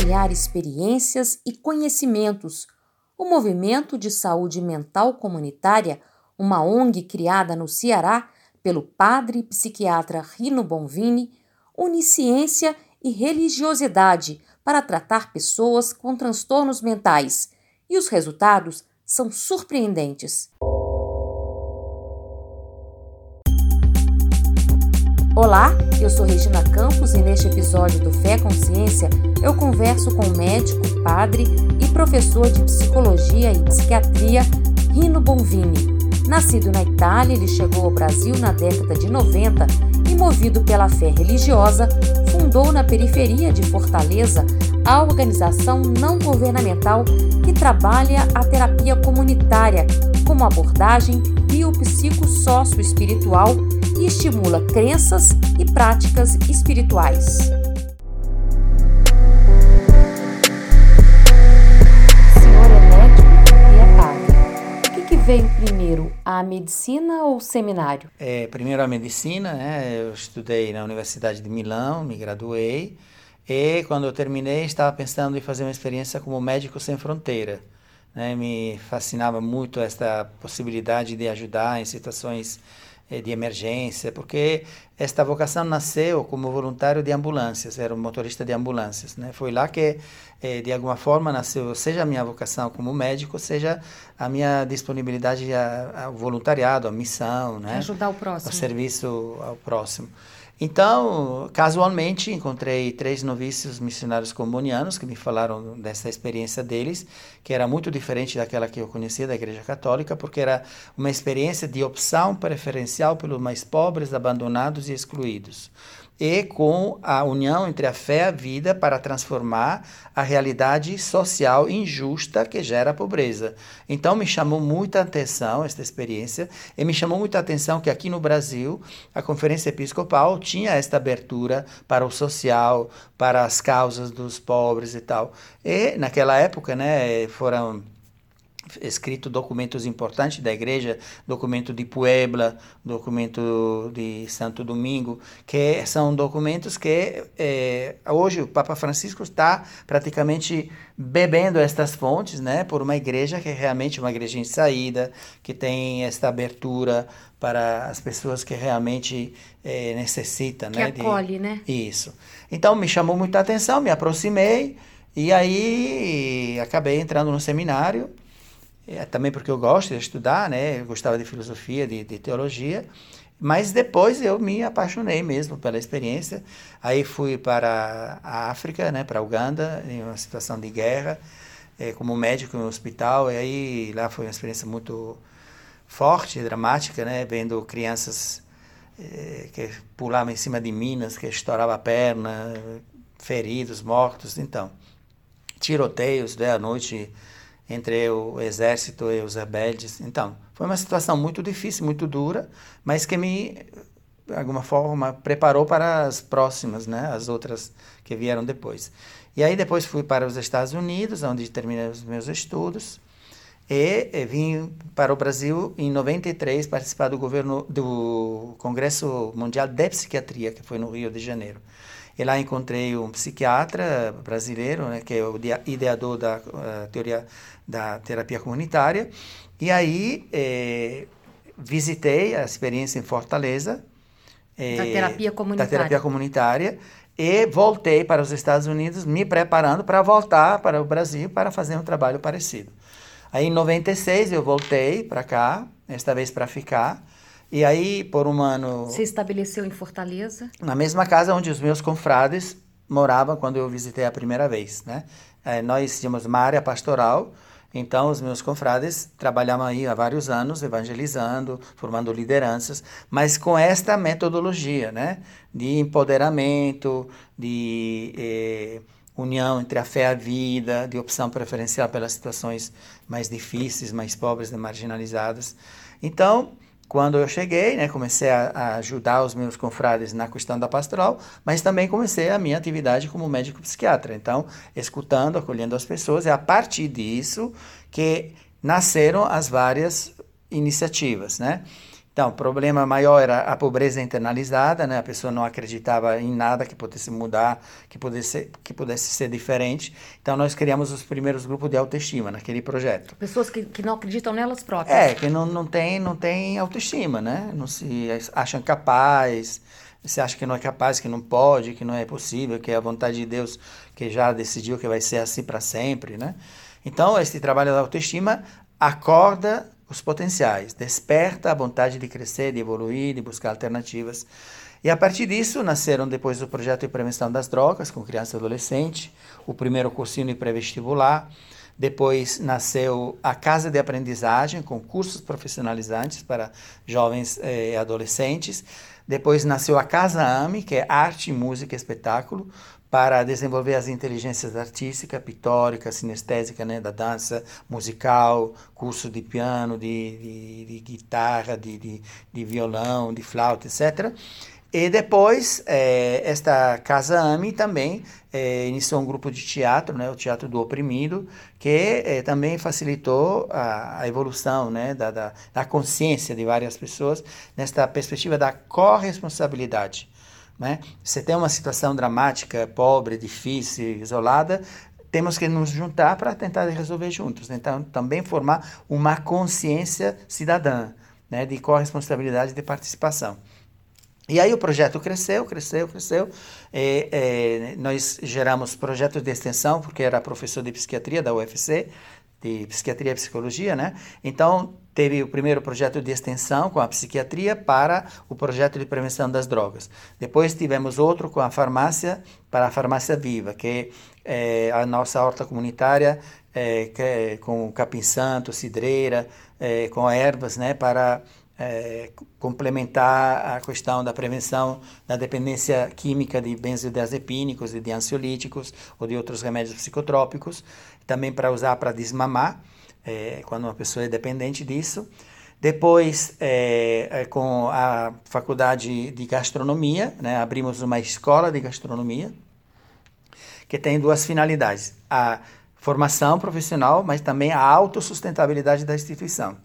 compartilhar experiências e conhecimentos. O Movimento de Saúde Mental Comunitária, uma ONG criada no Ceará pelo padre psiquiatra Rino Bonvini, une ciência e religiosidade para tratar pessoas com transtornos mentais, e os resultados são surpreendentes. Olá, eu sou Regina Campos e neste episódio do Fé Consciência eu converso com o médico, padre e professor de psicologia e psiquiatria Rino Bonvini. Nascido na Itália, ele chegou ao Brasil na década de 90 e, movido pela fé religiosa, fundou na periferia de Fortaleza a organização não governamental que trabalha a terapia comunitária como abordagem biopsicossócio-espiritual e estimula crenças e práticas espirituais. O senhor é médico e é padre. O que, que veio primeiro, a medicina ou o seminário? É, primeiro a medicina, né? Eu estudei na Universidade de Milão, me graduei. E quando eu terminei, estava pensando em fazer uma experiência como médico sem fronteira. Né? Me fascinava muito esta possibilidade de ajudar em situações eh, de emergência, porque esta vocação nasceu como voluntário de ambulâncias, era um motorista de ambulâncias. Né? Foi lá que, eh, de alguma forma, nasceu seja a minha vocação como médico, seja a minha disponibilidade ao voluntariado, à missão, né? ajudar o próximo, ao serviço ao próximo. Então, casualmente, encontrei três novícios missionários comunianos que me falaram dessa experiência deles, que era muito diferente daquela que eu conhecia da Igreja Católica, porque era uma experiência de opção preferencial pelos mais pobres, abandonados e excluídos e com a união entre a fé e a vida para transformar a realidade social injusta que gera a pobreza. Então me chamou muita atenção esta experiência e me chamou muita atenção que aqui no Brasil a Conferência Episcopal tinha esta abertura para o social, para as causas dos pobres e tal. E naquela época, né, foram escrito documentos importantes da igreja, documento de Puebla, documento de Santo Domingo, que são documentos que eh, hoje o Papa Francisco está praticamente bebendo estas fontes, né, por uma igreja que é realmente uma igreja em saída, que tem esta abertura para as pessoas que realmente eh, necessitam, que né, acolhe, de... né? Isso. Então me chamou muita atenção, me aproximei e aí acabei entrando no seminário é, também porque eu gosto de estudar, né? Eu gostava de filosofia, de, de teologia. Mas depois eu me apaixonei mesmo pela experiência. Aí fui para a África, né, para Uganda, em uma situação de guerra, é, como médico em um hospital. E aí lá foi uma experiência muito forte, dramática, né, vendo crianças é, que pulavam em cima de minas, que estouravam a perna, feridos, mortos. Então, tiroteios né, à noite entre o exército e os rebeldes. Então, foi uma situação muito difícil, muito dura, mas que me, de alguma forma, preparou para as próximas, né? as outras que vieram depois. E aí depois fui para os Estados Unidos, onde terminei os meus estudos, e, e vim para o Brasil em 93 participar do governo do Congresso Mundial de Psiquiatria, que foi no Rio de Janeiro. E lá encontrei um psiquiatra brasileiro, né, que é o ideador da uh, teoria da terapia comunitária. E aí eh, visitei a experiência em Fortaleza. Eh, da terapia comunitária. Da terapia comunitária. E voltei para os Estados Unidos, me preparando para voltar para o Brasil para fazer um trabalho parecido. Aí em 96 eu voltei para cá, esta vez para ficar. E aí, por um ano. Se estabeleceu em Fortaleza? Na mesma casa onde os meus confrades moravam quando eu visitei a primeira vez, né? É, nós tínhamos uma área pastoral, então os meus confrades trabalhavam aí há vários anos evangelizando, formando lideranças, mas com esta metodologia, né? De empoderamento, de eh, união entre a fé e a vida, de opção preferencial pelas situações mais difíceis, mais pobres marginalizadas. Então, quando eu cheguei, né, comecei a, a, ajudar os meus confrades na questão da pastoral, mas também comecei a minha atividade como médico psiquiatra. Então, escutando, acolhendo as pessoas, é a partir disso que nasceram as várias iniciativas, né? Então, o problema maior era a pobreza internalizada, né? A pessoa não acreditava em nada que pudesse mudar, que pudesse, que pudesse ser diferente. Então, nós criamos os primeiros grupos de autoestima naquele projeto. Pessoas que, que não acreditam nelas próprias. É, que não, não, tem, não tem autoestima, né? Não se acham capazes, você acha que não é capaz, que não pode, que não é possível, que é a vontade de Deus que já decidiu que vai ser assim para sempre, né? Então, esse trabalho da autoestima acorda os potenciais, desperta a vontade de crescer, de evoluir, de buscar alternativas. E a partir disso nasceram depois o projeto de prevenção das drogas com criança e adolescente, o primeiro cursinho de pré-vestibular, depois nasceu a Casa de Aprendizagem com cursos profissionalizantes para jovens eh, e adolescentes. Depois nasceu a Casa AME, que é Arte, Música e Espetáculo, para desenvolver as inteligências artística, pictórica, sinestésica, né, da dança, musical, curso de piano, de, de, de guitarra, de, de, de, violão, de flauta, etc. E depois, é, esta Casa AMI também é, iniciou um grupo de teatro, né, o Teatro do Oprimido, que é, também facilitou a, a evolução né, da, da, da consciência de várias pessoas nesta perspectiva da corresponsabilidade né? Você tem uma situação dramática, pobre, difícil, isolada, temos que nos juntar para tentar resolver juntos. Né? Então, também formar uma consciência cidadã, né? de corresponsabilidade de participação. E aí o projeto cresceu, cresceu, cresceu. E, e, nós geramos projetos de extensão, porque era professor de psiquiatria da UFC, de psiquiatria e psicologia, né? Então, teve o primeiro projeto de extensão com a psiquiatria para o projeto de prevenção das drogas. Depois tivemos outro com a farmácia para a farmácia viva, que é a nossa horta comunitária é, que é com capim santo, cidreira, é, com ervas, né, para é, complementar a questão da prevenção da dependência química de benzodiazepínicos e de ansiolíticos ou de outros remédios psicotrópicos, também para usar para desmamar, é, quando uma pessoa é dependente disso. Depois, é, é com a faculdade de gastronomia, né, abrimos uma escola de gastronomia, que tem duas finalidades: a formação profissional, mas também a autossustentabilidade da instituição.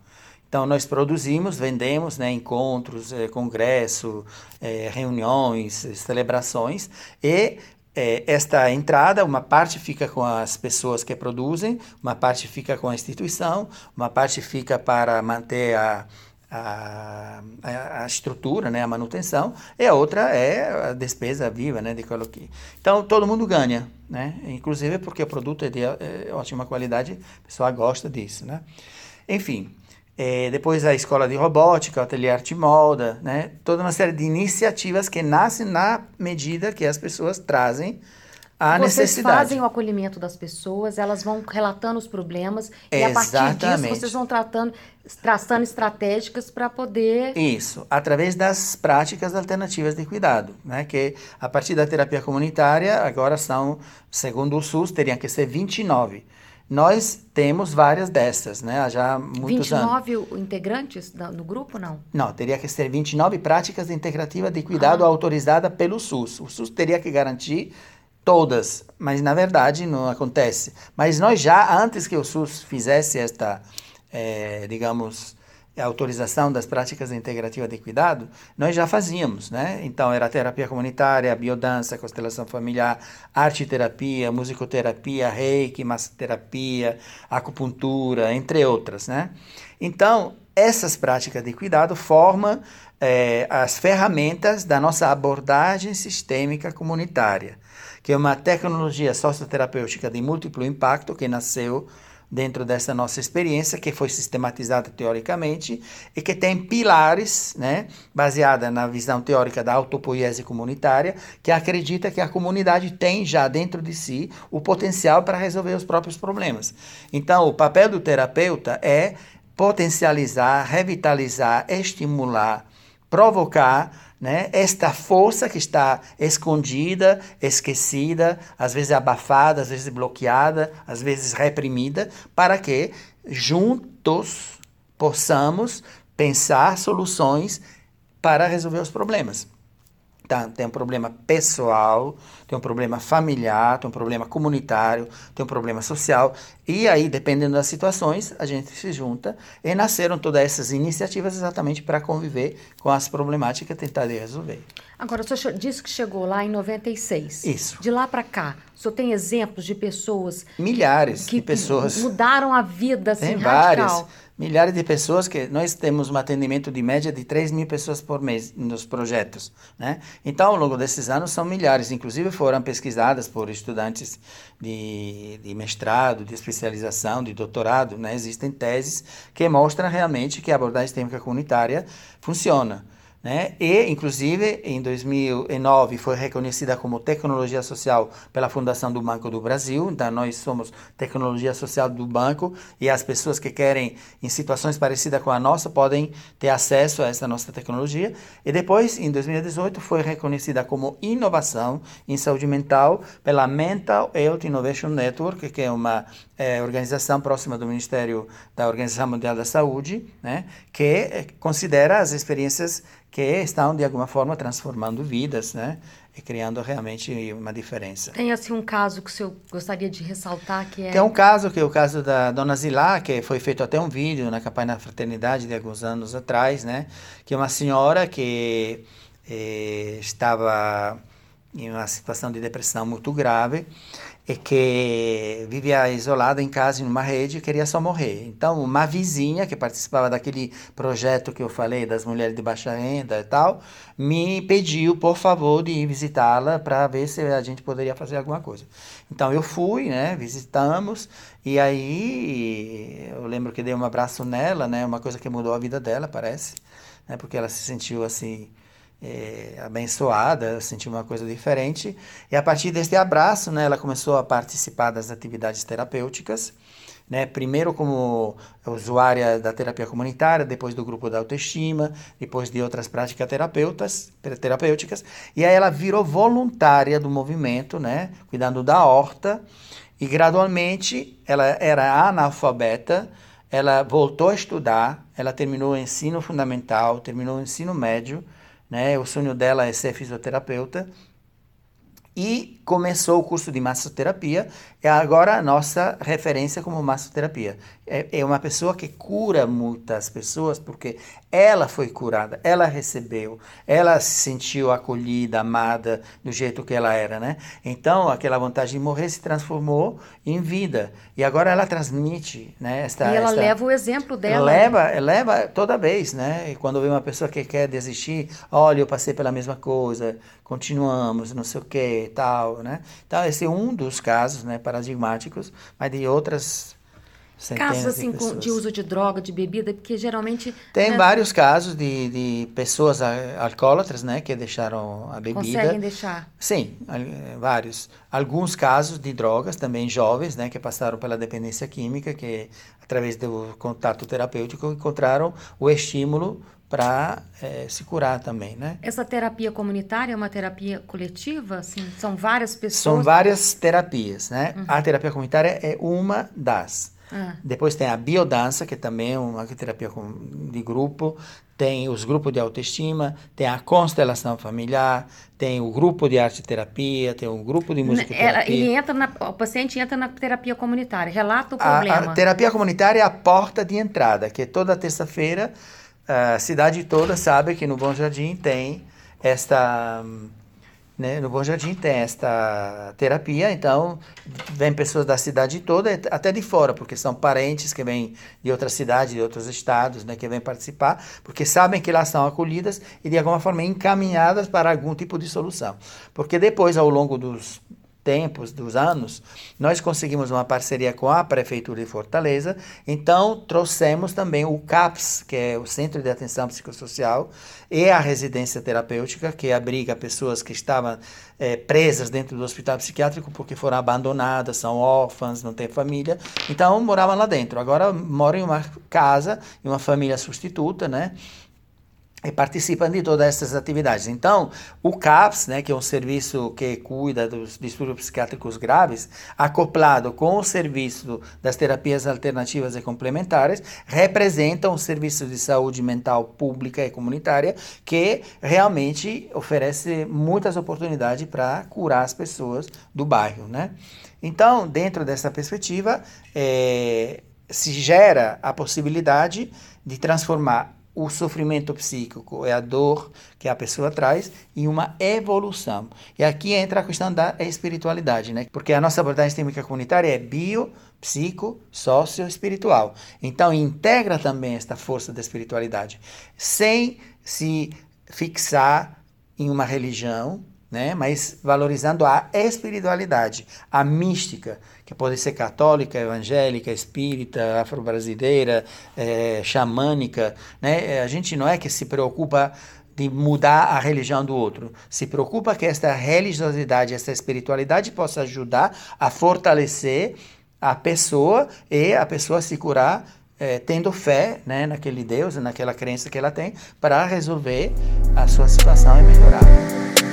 Então, nós produzimos, vendemos né, encontros, eh, congresso, eh, reuniões, celebrações e eh, esta entrada, uma parte fica com as pessoas que produzem, uma parte fica com a instituição, uma parte fica para manter a, a, a, estrutura, né, a manutenção, e a outra é a despesa viva, né, de colocar. Então todo mundo ganha, né, inclusive porque o produto é de é, ótima qualidade, o pessoal gosta disso, né. Enfim, é, depois a escola de robótica, o ateliê arte molda, né? Toda uma série de iniciativas que nascem na medida que as pessoas trazem a vocês necessidade. fazem o acolhimento das pessoas, elas vão relatando os problemas e a partir disso vocês vão tratando, traçando estratégicas para poder... Isso, através das práticas alternativas de cuidado, né? Que a partir da terapia comunitária, agora são, segundo o SUS, teriam que ser 29 nós temos várias dessas, né? Há já muitos 29 anos. integrantes no grupo, não? Não, teria que ser 29 práticas integrativas de cuidado ah. autorizadas pelo SUS. O SUS teria que garantir todas, mas na verdade não acontece. Mas nós já, antes que o SUS fizesse esta, é, digamos, a autorização das práticas integrativas de cuidado, nós já fazíamos, né? Então, era terapia comunitária, biodança, constelação familiar, arte-terapia, musicoterapia, reiki, massoterapia, acupuntura, entre outras, né? Então, essas práticas de cuidado formam é, as ferramentas da nossa abordagem sistêmica comunitária, que é uma tecnologia socioterapêutica de múltiplo impacto que nasceu dentro dessa nossa experiência, que foi sistematizada teoricamente e que tem pilares, né, baseada na visão teórica da autopoiese comunitária, que acredita que a comunidade tem já dentro de si o potencial para resolver os próprios problemas. Então, o papel do terapeuta é potencializar, revitalizar, estimular, provocar né? Esta força que está escondida, esquecida, às vezes abafada, às vezes bloqueada, às vezes reprimida, para que juntos possamos pensar soluções para resolver os problemas. Tá, tem um problema pessoal, tem um problema familiar, tem um problema comunitário, tem um problema social. E aí, dependendo das situações, a gente se junta e nasceram todas essas iniciativas exatamente para conviver com as problemáticas e tentar resolver. Agora, o senhor disse que chegou lá em 96. Isso. De lá para cá, o senhor tem exemplos de pessoas... Milhares que, de pessoas. mudaram a vida, assim, tem radical. várias milhares de pessoas que nós temos um atendimento de média de 3 mil pessoas por mês nos projetos, né? Então, ao longo desses anos, são milhares, inclusive foram pesquisadas por estudantes de, de mestrado, de especialização, de doutorado, né? Existem teses que mostram realmente que a abordagem sistêmica comunitária funciona. Né? E, inclusive, em 2009 foi reconhecida como tecnologia social pela Fundação do Banco do Brasil. Então, nós somos tecnologia social do banco e as pessoas que querem, em situações parecidas com a nossa, podem ter acesso a essa nossa tecnologia. E depois, em 2018, foi reconhecida como inovação em saúde mental pela Mental Health Innovation Network, que é uma é, organização próxima do Ministério da Organização Mundial da Saúde, né? que é, considera as experiências que estão de alguma forma transformando vidas, né? E criando realmente uma diferença. Tem assim um caso que o senhor gostaria de ressaltar que é Tem um caso que é o caso da Dona Zilá, que foi feito até um vídeo na campanha da fraternidade de alguns anos atrás, né? Que é uma senhora que eh, estava em uma situação de depressão muito grave e que vivia isolada em casa em uma rede e queria só morrer. Então, uma vizinha que participava daquele projeto que eu falei das mulheres de baixa renda e tal, me pediu, por favor, de ir visitá-la para ver se a gente poderia fazer alguma coisa. Então, eu fui, né, visitamos, e aí eu lembro que dei um abraço nela, né, uma coisa que mudou a vida dela, parece, né, porque ela se sentiu assim é, abençoada, sentiu uma coisa diferente. E a partir deste abraço, né, ela começou a participar das atividades terapêuticas. Né, primeiro como usuária da terapia comunitária, depois do grupo da autoestima, depois de outras práticas terapeutas, terapêuticas, e aí ela virou voluntária do movimento, né, cuidando da horta, e gradualmente ela era analfabeta, ela voltou a estudar, ela terminou o ensino fundamental, terminou o ensino médio, né? O sonho dela é ser fisioterapeuta e começou o curso de massoterapia, é agora a nossa referência como massoterapia. É, é uma pessoa que cura muitas pessoas porque ela foi curada, ela recebeu, ela se sentiu acolhida, amada do jeito que ela era, né? Então, aquela vontade de morrer se transformou em vida. E agora ela transmite, né? Esta, e ela esta, leva o exemplo dela. Leva, né? leva toda vez, né? E quando vê uma pessoa que quer desistir, olha, eu passei pela mesma coisa, continuamos, não sei o que, tal, né? Então, esse é um dos casos, né, paradigmáticos, mas de outras Casos assim de, de, uso de droga, de bebida, porque geralmente. Tem né, vários casos de, de pessoas alcoólatras, né, que deixaram a bebida. Conseguem deixar? Sim, vários. Alguns casos de drogas, também jovens, né, que passaram pela dependência química, que através do contato terapêutico encontraram o estímulo para é, se curar também, né? Essa terapia comunitária é uma terapia coletiva? Assim, são várias pessoas? São várias terapias, né? Uhum. A terapia comunitária é uma das. Ah. Depois tem a biodança, que também é uma terapia de grupo. Tem os grupos de autoestima, tem a constelação familiar, tem o grupo de arte terapia, tem o grupo de música terapia. Ele entra na, o paciente entra na terapia comunitária, relata o problema. A, a terapia comunitária é a porta de entrada, que toda terça-feira a cidade toda sabe que no Bom Jardim tem esta né? No Bom Jardim tem esta terapia, então vem pessoas da cidade toda, até de fora, porque são parentes que vêm de outras cidades, de outros estados, né, que vêm participar, porque sabem que elas são acolhidas e de alguma forma encaminhadas para algum tipo de solução. Porque depois, ao longo dos tempos, dos anos, nós conseguimos uma parceria com a Prefeitura de Fortaleza, então trouxemos também o CAPS, que é o Centro de Atenção Psicossocial, e a residência terapêutica, que abriga pessoas que estavam é, presas dentro do hospital psiquiátrico porque foram abandonadas, são órfãs, não têm família, então moravam lá dentro. Agora moram em uma casa, em uma família substituta, né? E participam de todas essas atividades. Então, o CAPS, né, que é um serviço que cuida dos distúrbios psiquiátricos graves, acoplado com o serviço das terapias alternativas e complementares, representa um serviço de saúde mental pública e comunitária que realmente oferece muitas oportunidades para curar as pessoas do bairro, né? Então, dentro dessa perspectiva, é, se gera a possibilidade de transformar o sofrimento psíquico é a dor que a pessoa traz em uma evolução. E aqui entra a questão da espiritualidade, né? Porque a nossa abordagem sistêmica comunitária é bio, psico, sócio, espiritual. Então integra também esta força da espiritualidade, sem se fixar em uma religião, né? mas valorizando a espiritualidade, a mística, que pode ser católica, evangélica, espírita, afro-brasileira, é, xamânica. Né? A gente não é que se preocupa de mudar a religião do outro. Se preocupa que esta religiosidade, essa espiritualidade possa ajudar a fortalecer a pessoa e a pessoa se curar é, tendo fé né, naquele Deus, naquela crença que ela tem, para resolver a sua situação e melhorar.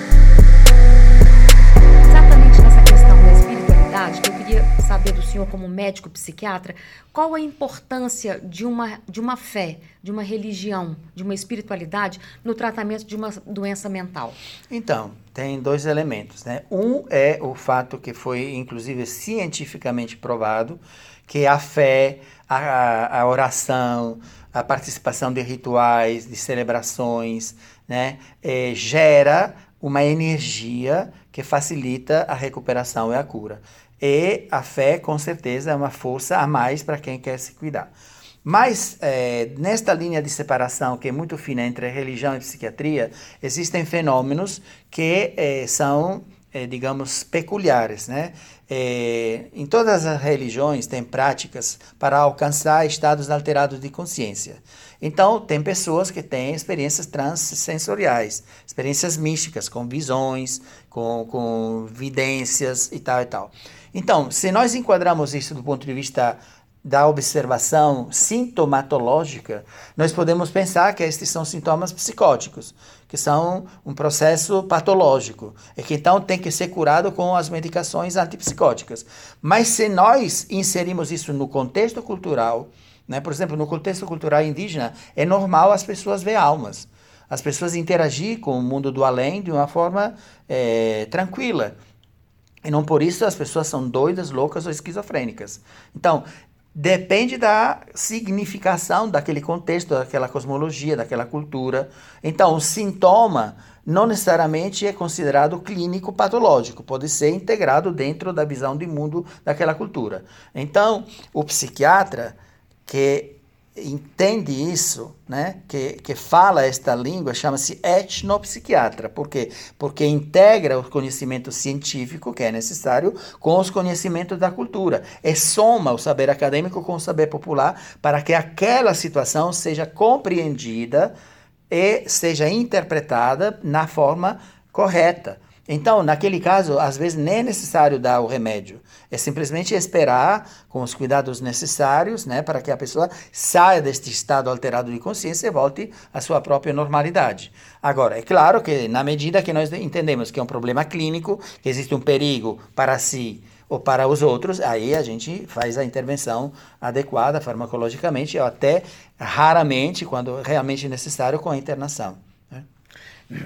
Que eu queria saber do senhor, como médico psiquiatra, qual a importância de uma, de uma fé, de uma religião, de uma espiritualidade no tratamento de uma doença mental? Então, tem dois elementos. Né? Um é o fato que foi, inclusive, cientificamente provado, que a fé, a, a oração, a participação de rituais, de celebrações, né, é, gera uma energia que facilita a recuperação e a cura. E a fé, com certeza, é uma força a mais para quem quer se cuidar. Mas, é, nesta linha de separação, que é muito fina entre religião e psiquiatria, existem fenômenos que é, são, é, digamos, peculiares. Né? É, em todas as religiões tem práticas para alcançar estados alterados de consciência. Então, tem pessoas que têm experiências transsensoriais, experiências místicas, com visões, com, com vidências e tal e tal. Então, se nós enquadramos isso do ponto de vista da observação sintomatológica, nós podemos pensar que estes são sintomas psicóticos, que são um processo patológico, e que então tem que ser curado com as medicações antipsicóticas. Mas se nós inserimos isso no contexto cultural, né, por exemplo, no contexto cultural indígena, é normal as pessoas ver almas, as pessoas interagir com o mundo do além de uma forma é, tranquila. E não por isso as pessoas são doidas, loucas ou esquizofrênicas. Então, depende da significação daquele contexto, daquela cosmologia, daquela cultura. Então, o sintoma não necessariamente é considerado clínico patológico, pode ser integrado dentro da visão de mundo daquela cultura. Então, o psiquiatra que entende isso, né, que, que fala esta língua, chama-se etnopsiquiatra. Por quê? Porque integra o conhecimento científico, que é necessário, com os conhecimentos da cultura. E soma o saber acadêmico com o saber popular para que aquela situação seja compreendida e seja interpretada na forma correta. Então, naquele caso, às vezes nem é necessário dar o remédio. É simplesmente esperar com os cuidados necessários, né, para que a pessoa saia deste estado alterado de consciência e volte à sua própria normalidade. Agora, é claro que na medida que nós entendemos que é um problema clínico, que existe um perigo para si ou para os outros, aí a gente faz a intervenção adequada farmacologicamente, ou até raramente, quando realmente necessário, com a internação.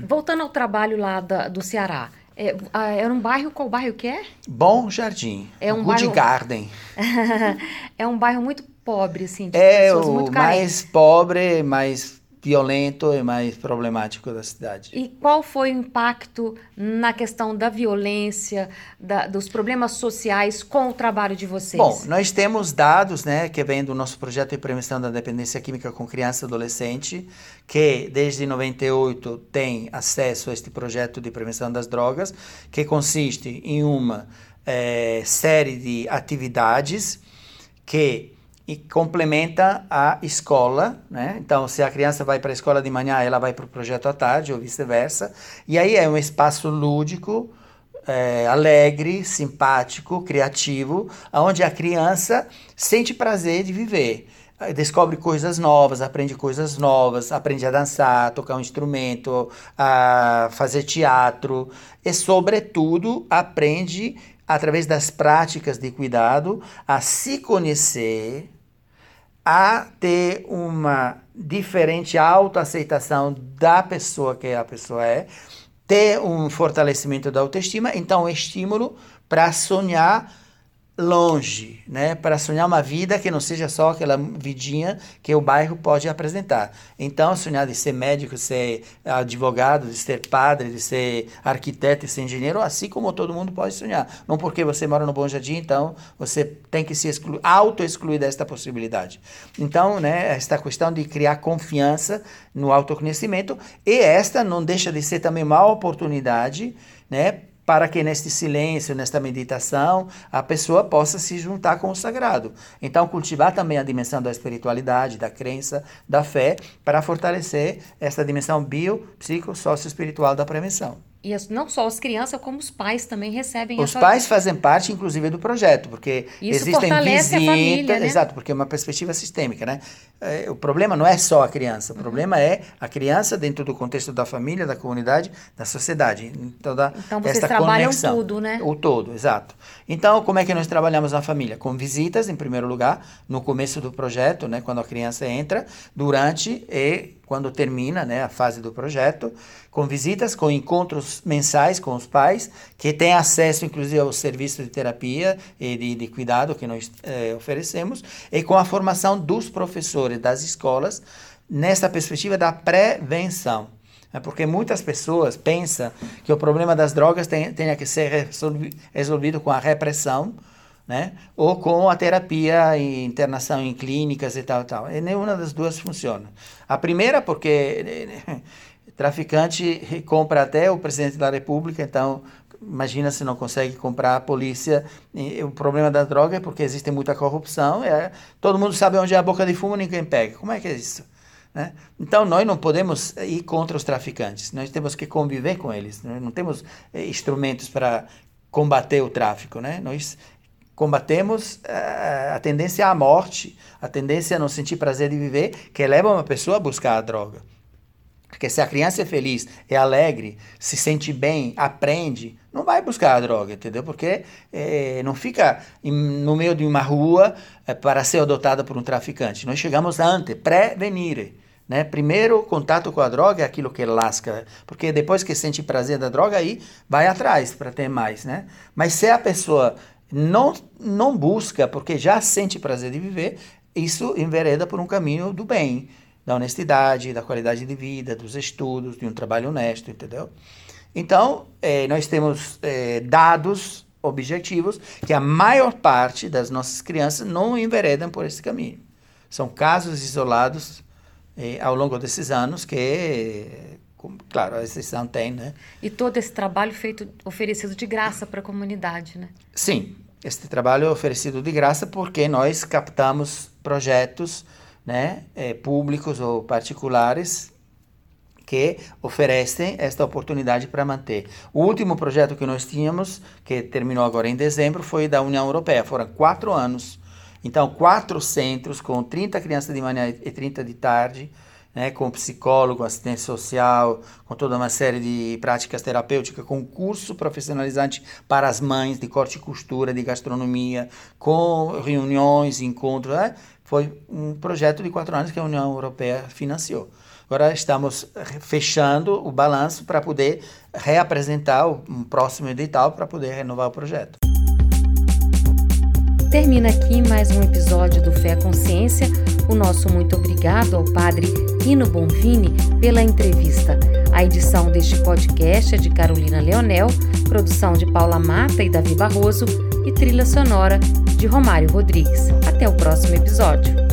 Voltando ao trabalho lá da, do Ceará, é, era um bairro, qual bairro que é? Bom Jardim, é um Good bairro... Garden. é um bairro muito pobre, assim, de é pessoas muito carentes. mais pobre, mais violento e mais problemático da cidade. E qual foi o impacto na questão da violência, da, dos problemas sociais com o trabalho de vocês? Bom, nós temos dados, né, que vem do nosso projeto de prevenção da dependência química com criança e adolescente, que desde 98 tem acesso a este projeto de prevenção das drogas, que consiste em uma é, série de atividades que e complementa a escola, né? Então, se a criança vai para a escola de manhã, ela vai para o projeto à tarde, ou vice-versa. E aí é um espaço lúdico, é, alegre, simpático, criativo, onde a criança sente prazer de viver. descobre coisas novas, aprende coisas novas, aprende a dançar, a tocar um instrumento, a fazer teatro e, sobretudo, aprende através das práticas de cuidado a se conhecer, a ter uma diferente autoaceitação da pessoa que a pessoa é, ter um fortalecimento da autoestima, então estímulo para sonhar longe, né, para sonhar uma vida que não seja só aquela vidinha que o bairro pode apresentar. Então, sonhar de ser médico, de ser advogado, de ser padre, de ser arquiteto, de ser engenheiro, assim como todo mundo pode sonhar. Não porque você mora no Bom Jardim, então você tem que se excluir, auto-excluir desta possibilidade. Então, né, esta questão de criar confiança no autoconhecimento e esta não deixa de ser também uma oportunidade, né, para que neste silêncio, nesta meditação, a pessoa possa se juntar com o sagrado. Então, cultivar também a dimensão da espiritualidade, da crença, da fé, para fortalecer essa dimensão bio, psico, espiritual da prevenção. E não só as crianças, como os pais também recebem Os essa... pais fazem parte, inclusive, do projeto, porque Isso existem visitas. Família, né? Exato, porque é uma perspectiva sistêmica, né? É, o problema não é só a criança, o uhum. problema é a criança dentro do contexto da família, da comunidade, da sociedade. Toda então vocês trabalham conexão, tudo, né? O todo, exato. Então, como é que nós trabalhamos na família? Com visitas, em primeiro lugar, no começo do projeto, né? Quando a criança entra, durante e quando termina né, a fase do projeto, com visitas, com encontros mensais com os pais, que têm acesso, inclusive, ao serviço de terapia e de, de cuidado que nós eh, oferecemos, e com a formação dos professores das escolas, nessa perspectiva da prevenção. É porque muitas pessoas pensam que o problema das drogas tenha que ser resolvido com a repressão, né? Ou com a terapia e internação em clínicas e tal, tal. E nenhuma das duas funciona. A primeira porque traficante compra até o presidente da república, então imagina se não consegue comprar a polícia. E o problema da droga é porque existe muita corrupção, é, todo mundo sabe onde é a boca de fumo, ninguém pega. Como é que é isso? Né? Então, nós não podemos ir contra os traficantes, nós temos que conviver com eles, nós não temos eh, instrumentos para combater o tráfico. Né? Nós combatemos uh, a tendência à morte, a tendência a não sentir prazer de viver, que leva uma pessoa a buscar a droga. Porque se a criança é feliz, é alegre, se sente bem, aprende, não vai buscar a droga, entendeu? Porque é, não fica em, no meio de uma rua é, para ser adotada por um traficante. Nós chegamos antes, prevenir. Né? Primeiro, contato com a droga é aquilo que lasca, porque depois que sente prazer da droga, aí vai atrás para ter mais. Né? Mas se a pessoa não, não busca, porque já sente prazer de viver, isso envereda por um caminho do bem, da honestidade, da qualidade de vida, dos estudos, de um trabalho honesto, entendeu? Então, eh, nós temos eh, dados objetivos que a maior parte das nossas crianças não enveredam por esse caminho. São casos isolados eh, ao longo desses anos que claro, a exceção tem, né? E todo esse trabalho feito, oferecido de graça para a comunidade, né? Sim, este trabalho é oferecido de graça porque nós captamos projetos, né, é, públicos ou particulares que oferecem esta oportunidade para manter. O último projeto que nós tínhamos, que terminou agora em dezembro, foi da União Europeia. Foram quatro anos. Então, quatro centros com 30 crianças de manhã e 30 de tarde, né, com psicólogo, assistente social, com toda uma série de práticas terapêuticas, com curso profissionalizante para as mães de corte e costura, de gastronomia, com reuniões, encontros. Né? Foi um projeto de quatro anos que a União Europeia financiou. Agora estamos fechando o balanço para poder reapresentar um próximo edital para poder renovar o projeto. Termina aqui mais um episódio do Fé Consciência. O nosso muito obrigado ao Padre Rino Bonvini pela entrevista. A edição deste podcast é de Carolina Leonel, produção de Paula Mata e Davi Barroso e trilha sonora de Romário Rodrigues. Até o próximo episódio.